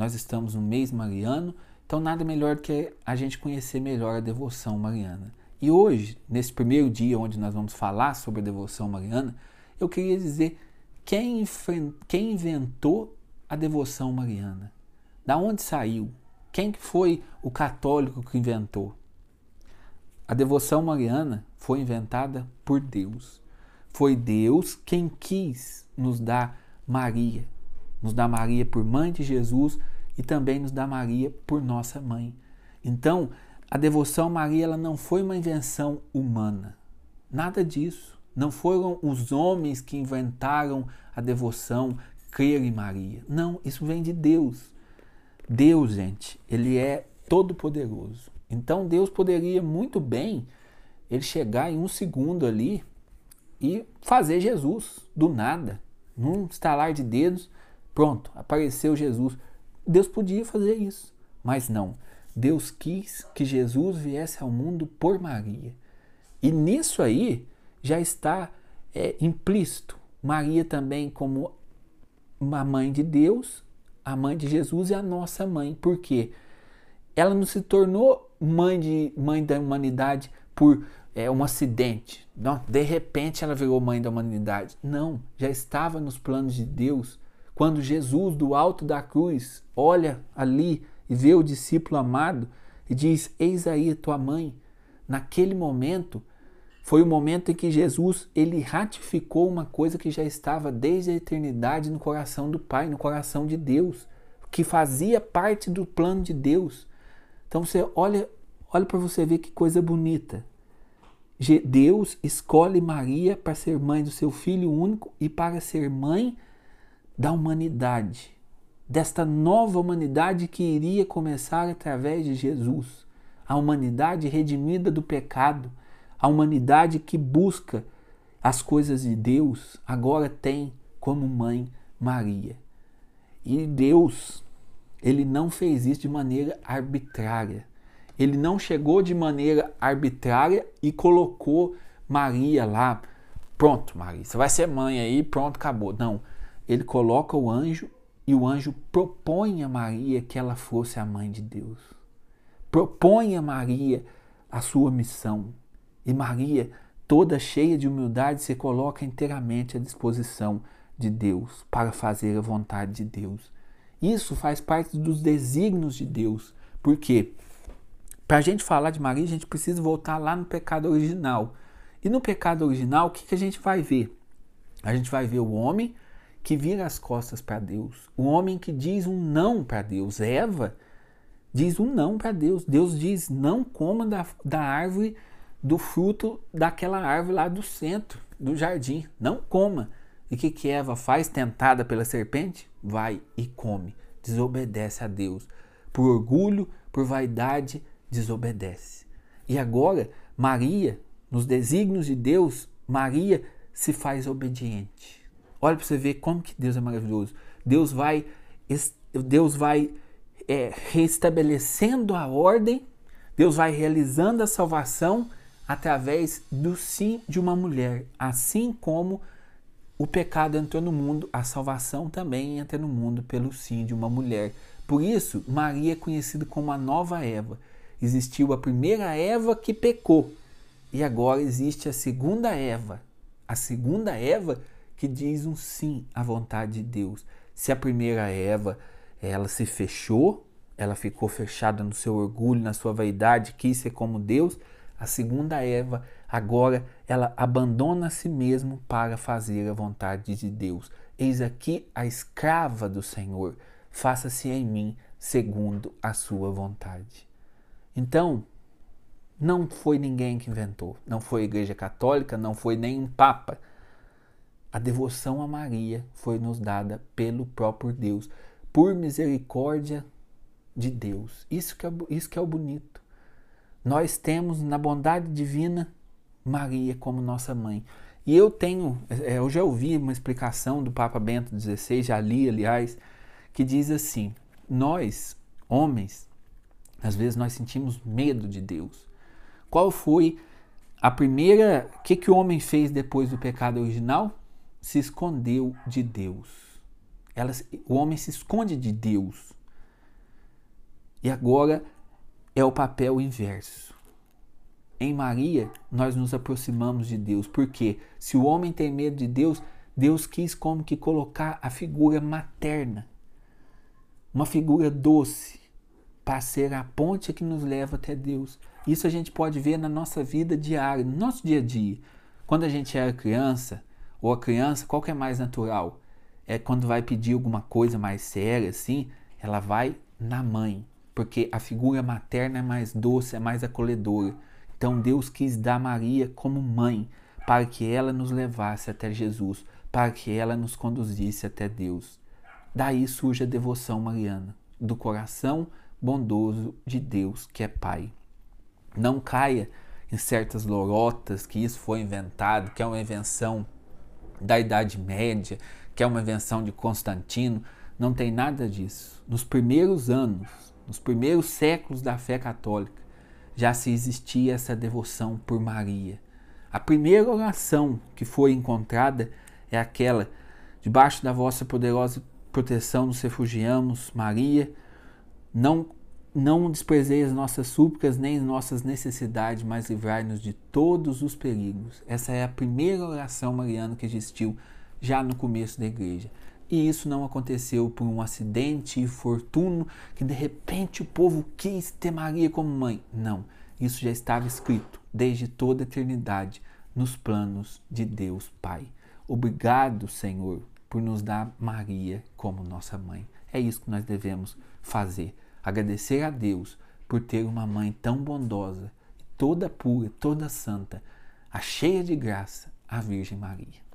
nós estamos no mês mariano, então nada melhor do que a gente conhecer melhor a devoção mariana. E hoje, nesse primeiro dia onde nós vamos falar sobre a devoção mariana, eu queria dizer quem, quem inventou a devoção mariana. Da onde saiu? Quem foi o católico que inventou? A devoção mariana foi inventada por Deus. Foi Deus quem quis nos dar Maria. Nos dá Maria por mãe de Jesus e também nos dá Maria por nossa mãe. Então, a devoção a Maria ela não foi uma invenção humana. Nada disso. Não foram os homens que inventaram a devoção, crer em Maria. Não, isso vem de Deus. Deus, gente, ele é todo poderoso. Então Deus poderia muito bem ele chegar em um segundo ali e fazer Jesus do nada, num estalar de dedos, pronto, apareceu Jesus. Deus podia fazer isso, mas não. Deus quis que Jesus viesse ao mundo por Maria. E nisso aí já está é, implícito Maria também como uma mãe de Deus, a mãe de Jesus e a nossa mãe. Por quê? Ela não se tornou mãe, de, mãe da humanidade por é, um acidente. Não, de repente ela virou mãe da humanidade. Não, já estava nos planos de Deus. Quando Jesus, do alto da cruz, olha ali e vê o discípulo amado e diz: Eis aí tua mãe. Naquele momento, foi o momento em que Jesus ele ratificou uma coisa que já estava desde a eternidade no coração do Pai, no coração de Deus, que fazia parte do plano de Deus. Então você olha, olha para você ver que coisa bonita. Deus escolhe Maria para ser mãe do seu filho único e para ser mãe da humanidade, desta nova humanidade que iria começar através de Jesus, a humanidade redimida do pecado, a humanidade que busca as coisas de Deus, agora tem como mãe Maria. E Deus, ele não fez isso de maneira arbitrária. Ele não chegou de maneira arbitrária e colocou Maria lá. Pronto, Maria, você vai ser mãe aí, pronto, acabou. Não. Ele coloca o anjo e o anjo propõe a Maria que ela fosse a mãe de Deus. Propõe a Maria a sua missão. E Maria, toda cheia de humildade, se coloca inteiramente à disposição de Deus para fazer a vontade de Deus. Isso faz parte dos desígnios de Deus. Por quê? Para a gente falar de Maria, a gente precisa voltar lá no pecado original. E no pecado original, o que, que a gente vai ver? A gente vai ver o homem que vira as costas para Deus, o homem que diz um não para Deus. Eva diz um não para Deus. Deus diz: não coma da, da árvore, do fruto daquela árvore lá do centro do jardim. Não coma. E o que, que Eva faz, tentada pela serpente? Vai e come. Desobedece a Deus. Por orgulho, por vaidade, desobedece. E agora, Maria, nos desígnios de Deus, Maria se faz obediente. Olha para você ver como que Deus é maravilhoso. Deus vai, Deus vai é, restabelecendo a ordem, Deus vai realizando a salvação através do sim de uma mulher. Assim como o pecado entrou no mundo, a salvação também entra no mundo pelo sim de uma mulher. Por isso, Maria é conhecida como a nova Eva. Existiu a primeira Eva que pecou e agora existe a segunda Eva. A segunda Eva que diz um sim à vontade de Deus. Se a primeira Eva, ela se fechou, ela ficou fechada no seu orgulho, na sua vaidade, quis ser como Deus, a segunda Eva, agora ela abandona a si mesmo para fazer a vontade de Deus. Eis aqui a escrava do Senhor, faça-se em mim segundo a sua vontade. Então, não foi ninguém que inventou, não foi a Igreja Católica, não foi nem um Papa. A devoção a Maria foi nos dada pelo próprio Deus, por misericórdia de Deus. Isso que é, isso que é o bonito. Nós temos na bondade divina Maria como nossa mãe. E eu tenho, é, eu já ouvi uma explicação do Papa Bento XVI, já li, aliás, que diz assim: nós, homens, às vezes nós sentimos medo de Deus. Qual foi a primeira. O que, que o homem fez depois do pecado original? Se escondeu de Deus. Ela, o homem se esconde de Deus. E agora é o papel inverso. Em Maria, nós nos aproximamos de Deus, porque se o homem tem medo de Deus, Deus quis como que colocar a figura materna, uma figura doce, para ser a ponte que nos leva até Deus. Isso a gente pode ver na nossa vida diária, no nosso dia a dia. Quando a gente era criança, ou a criança, qual que é mais natural? É quando vai pedir alguma coisa mais séria, assim, ela vai na mãe, porque a figura materna é mais doce, é mais acolhedora. Então Deus quis dar Maria como mãe, para que ela nos levasse até Jesus, para que ela nos conduzisse até Deus. Daí surge a devoção mariana, do coração bondoso de Deus, que é Pai. Não caia em certas lorotas que isso foi inventado, que é uma invenção da Idade Média, que é uma invenção de Constantino. Não tem nada disso. Nos primeiros anos, nos primeiros séculos da fé católica, já se existia essa devoção por Maria. A primeira oração que foi encontrada é aquela: debaixo da vossa poderosa proteção nos refugiamos, Maria. Não não desprezeis as nossas súplicas nem as nossas necessidades, mas livrai-nos de todos os perigos. Essa é a primeira oração mariana que existiu já no começo da igreja. E isso não aconteceu por um acidente fortuno que de repente o povo quis ter Maria como mãe. Não, isso já estava escrito desde toda a eternidade nos planos de Deus Pai. Obrigado, Senhor, por nos dar Maria como nossa mãe. É isso que nós devemos fazer. Agradecer a Deus por ter uma mãe tão bondosa, toda pura, toda santa, a cheia de graça, a Virgem Maria.